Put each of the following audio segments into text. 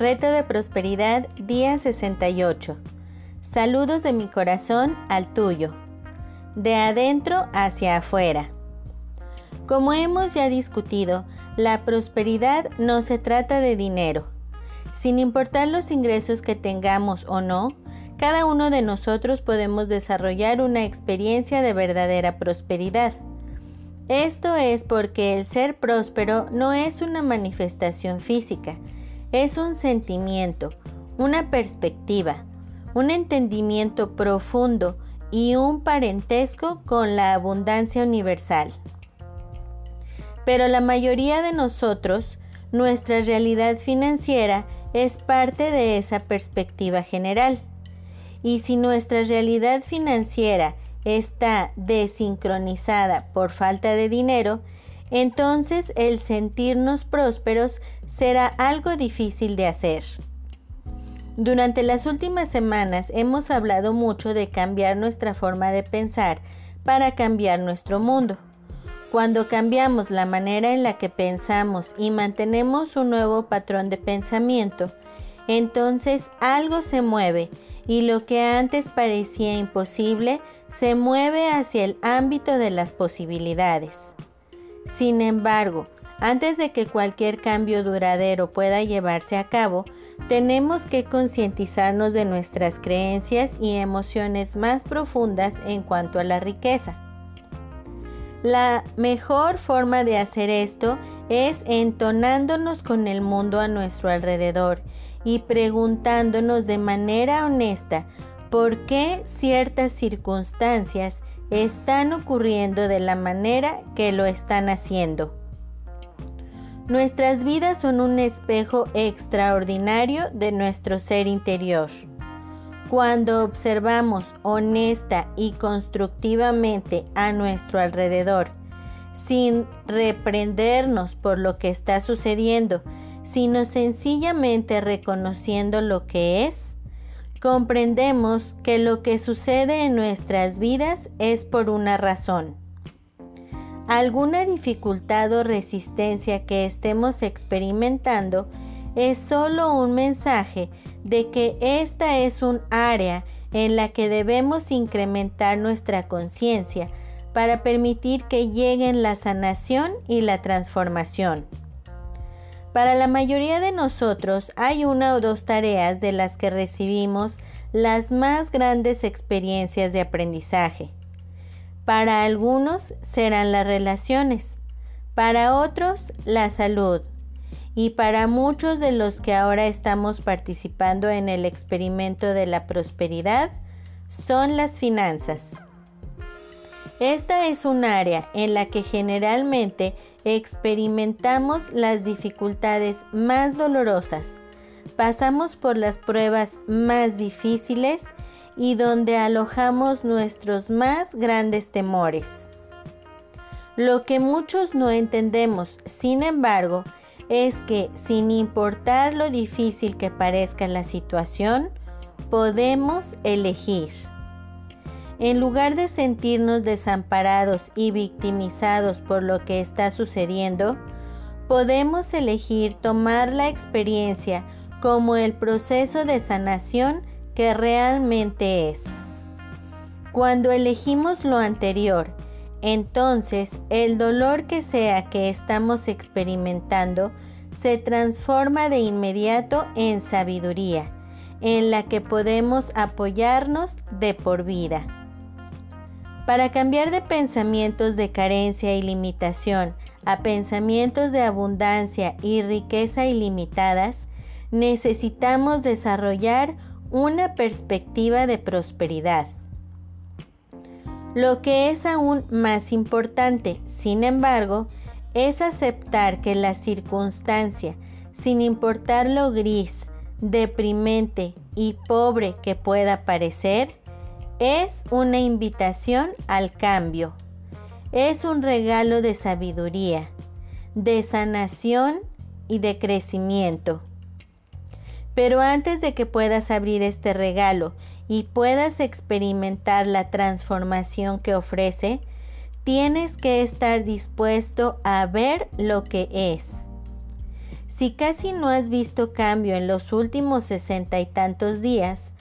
Reto de Prosperidad, día 68. Saludos de mi corazón al tuyo. De adentro hacia afuera. Como hemos ya discutido, la prosperidad no se trata de dinero. Sin importar los ingresos que tengamos o no, cada uno de nosotros podemos desarrollar una experiencia de verdadera prosperidad. Esto es porque el ser próspero no es una manifestación física, es un sentimiento, una perspectiva, un entendimiento profundo y un parentesco con la abundancia universal. Pero la mayoría de nosotros, nuestra realidad financiera es parte de esa perspectiva general. Y si nuestra realidad financiera está desincronizada por falta de dinero, entonces el sentirnos prósperos será algo difícil de hacer. Durante las últimas semanas hemos hablado mucho de cambiar nuestra forma de pensar para cambiar nuestro mundo. Cuando cambiamos la manera en la que pensamos y mantenemos un nuevo patrón de pensamiento, entonces algo se mueve y lo que antes parecía imposible se mueve hacia el ámbito de las posibilidades. Sin embargo, antes de que cualquier cambio duradero pueda llevarse a cabo, tenemos que concientizarnos de nuestras creencias y emociones más profundas en cuanto a la riqueza. La mejor forma de hacer esto es entonándonos con el mundo a nuestro alrededor y preguntándonos de manera honesta por qué ciertas circunstancias están ocurriendo de la manera que lo están haciendo. Nuestras vidas son un espejo extraordinario de nuestro ser interior. Cuando observamos honesta y constructivamente a nuestro alrededor, sin reprendernos por lo que está sucediendo, sino sencillamente reconociendo lo que es, comprendemos que lo que sucede en nuestras vidas es por una razón. Alguna dificultad o resistencia que estemos experimentando es solo un mensaje de que esta es un área en la que debemos incrementar nuestra conciencia para permitir que lleguen la sanación y la transformación. Para la mayoría de nosotros hay una o dos tareas de las que recibimos las más grandes experiencias de aprendizaje. Para algunos serán las relaciones, para otros la salud y para muchos de los que ahora estamos participando en el experimento de la prosperidad son las finanzas. Esta es un área en la que generalmente experimentamos las dificultades más dolorosas, pasamos por las pruebas más difíciles y donde alojamos nuestros más grandes temores. Lo que muchos no entendemos, sin embargo, es que sin importar lo difícil que parezca la situación, podemos elegir. En lugar de sentirnos desamparados y victimizados por lo que está sucediendo, podemos elegir tomar la experiencia como el proceso de sanación que realmente es. Cuando elegimos lo anterior, entonces el dolor que sea que estamos experimentando se transforma de inmediato en sabiduría, en la que podemos apoyarnos de por vida. Para cambiar de pensamientos de carencia y limitación a pensamientos de abundancia y riqueza ilimitadas, necesitamos desarrollar una perspectiva de prosperidad. Lo que es aún más importante, sin embargo, es aceptar que la circunstancia, sin importar lo gris, deprimente y pobre que pueda parecer, es una invitación al cambio. Es un regalo de sabiduría, de sanación y de crecimiento. Pero antes de que puedas abrir este regalo y puedas experimentar la transformación que ofrece, tienes que estar dispuesto a ver lo que es. Si casi no has visto cambio en los últimos sesenta y tantos días,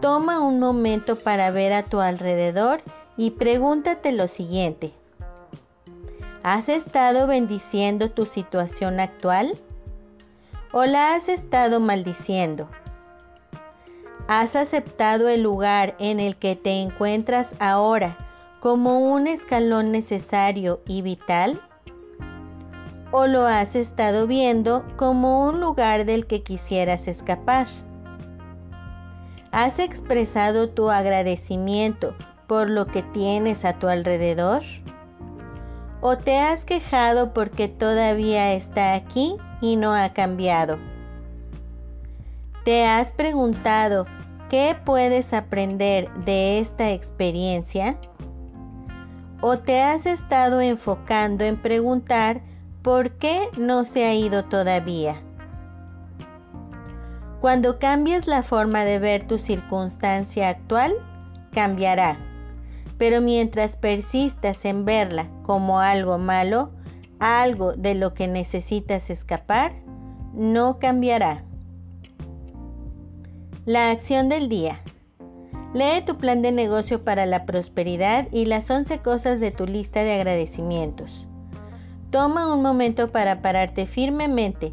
toma un momento para ver a tu alrededor y pregúntate lo siguiente. ¿Has estado bendiciendo tu situación actual? ¿O la has estado maldiciendo? ¿Has aceptado el lugar en el que te encuentras ahora como un escalón necesario y vital? ¿O lo has estado viendo como un lugar del que quisieras escapar? ¿Has expresado tu agradecimiento por lo que tienes a tu alrededor? ¿O te has quejado porque todavía está aquí y no ha cambiado? ¿Te has preguntado qué puedes aprender de esta experiencia? ¿O te has estado enfocando en preguntar por qué no se ha ido todavía? Cuando cambies la forma de ver tu circunstancia actual, cambiará. Pero mientras persistas en verla como algo malo, algo de lo que necesitas escapar, no cambiará. La acción del día. Lee tu plan de negocio para la prosperidad y las 11 cosas de tu lista de agradecimientos. Toma un momento para pararte firmemente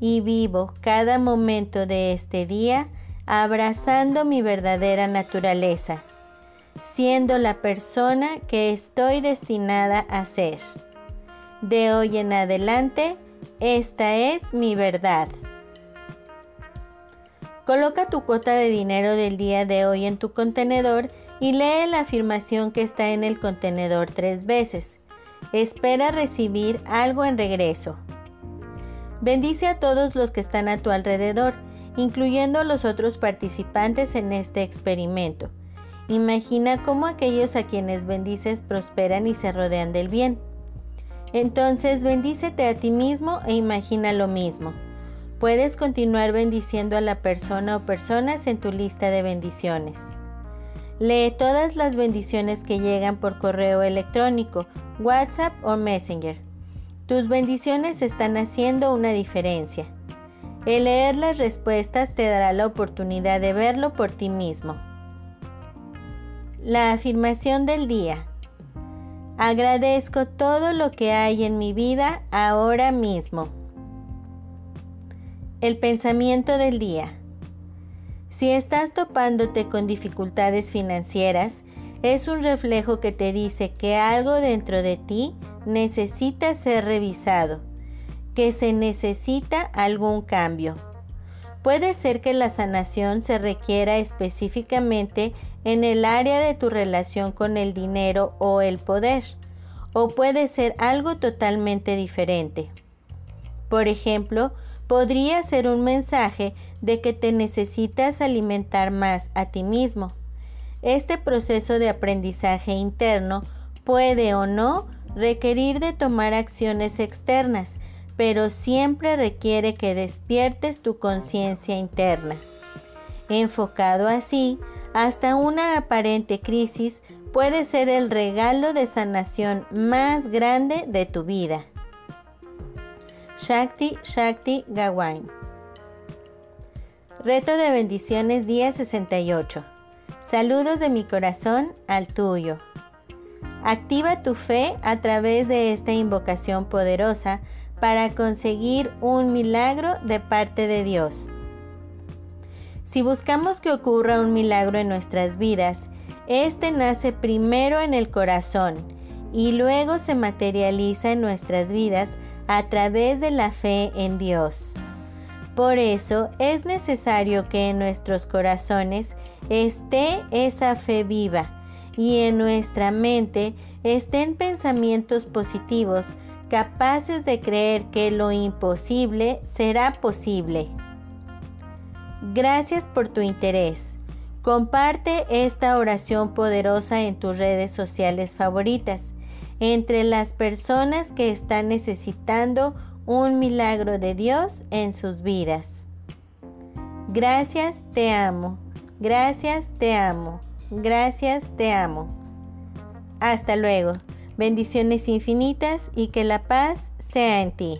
y vivo cada momento de este día abrazando mi verdadera naturaleza, siendo la persona que estoy destinada a ser. De hoy en adelante, esta es mi verdad. Coloca tu cuota de dinero del día de hoy en tu contenedor y lee la afirmación que está en el contenedor tres veces. Espera recibir algo en regreso. Bendice a todos los que están a tu alrededor, incluyendo a los otros participantes en este experimento. Imagina cómo aquellos a quienes bendices prosperan y se rodean del bien. Entonces bendícete a ti mismo e imagina lo mismo. Puedes continuar bendiciendo a la persona o personas en tu lista de bendiciones. Lee todas las bendiciones que llegan por correo electrónico, WhatsApp o Messenger. Tus bendiciones están haciendo una diferencia. El leer las respuestas te dará la oportunidad de verlo por ti mismo. La afirmación del día. Agradezco todo lo que hay en mi vida ahora mismo. El pensamiento del día. Si estás topándote con dificultades financieras, es un reflejo que te dice que algo dentro de ti necesita ser revisado, que se necesita algún cambio. Puede ser que la sanación se requiera específicamente en el área de tu relación con el dinero o el poder, o puede ser algo totalmente diferente. Por ejemplo, podría ser un mensaje de que te necesitas alimentar más a ti mismo. Este proceso de aprendizaje interno puede o no requerir de tomar acciones externas, pero siempre requiere que despiertes tu conciencia interna. Enfocado así, hasta una aparente crisis puede ser el regalo de sanación más grande de tu vida. Shakti Shakti Gawain. Reto de bendiciones día 68. Saludos de mi corazón al tuyo. Activa tu fe a través de esta invocación poderosa para conseguir un milagro de parte de Dios. Si buscamos que ocurra un milagro en nuestras vidas, este nace primero en el corazón y luego se materializa en nuestras vidas a través de la fe en Dios. Por eso es necesario que en nuestros corazones esté esa fe viva y en nuestra mente estén pensamientos positivos capaces de creer que lo imposible será posible. Gracias por tu interés. Comparte esta oración poderosa en tus redes sociales favoritas, entre las personas que están necesitando un milagro de Dios en sus vidas. Gracias, te amo. Gracias, te amo. Gracias, te amo. Hasta luego. Bendiciones infinitas y que la paz sea en ti.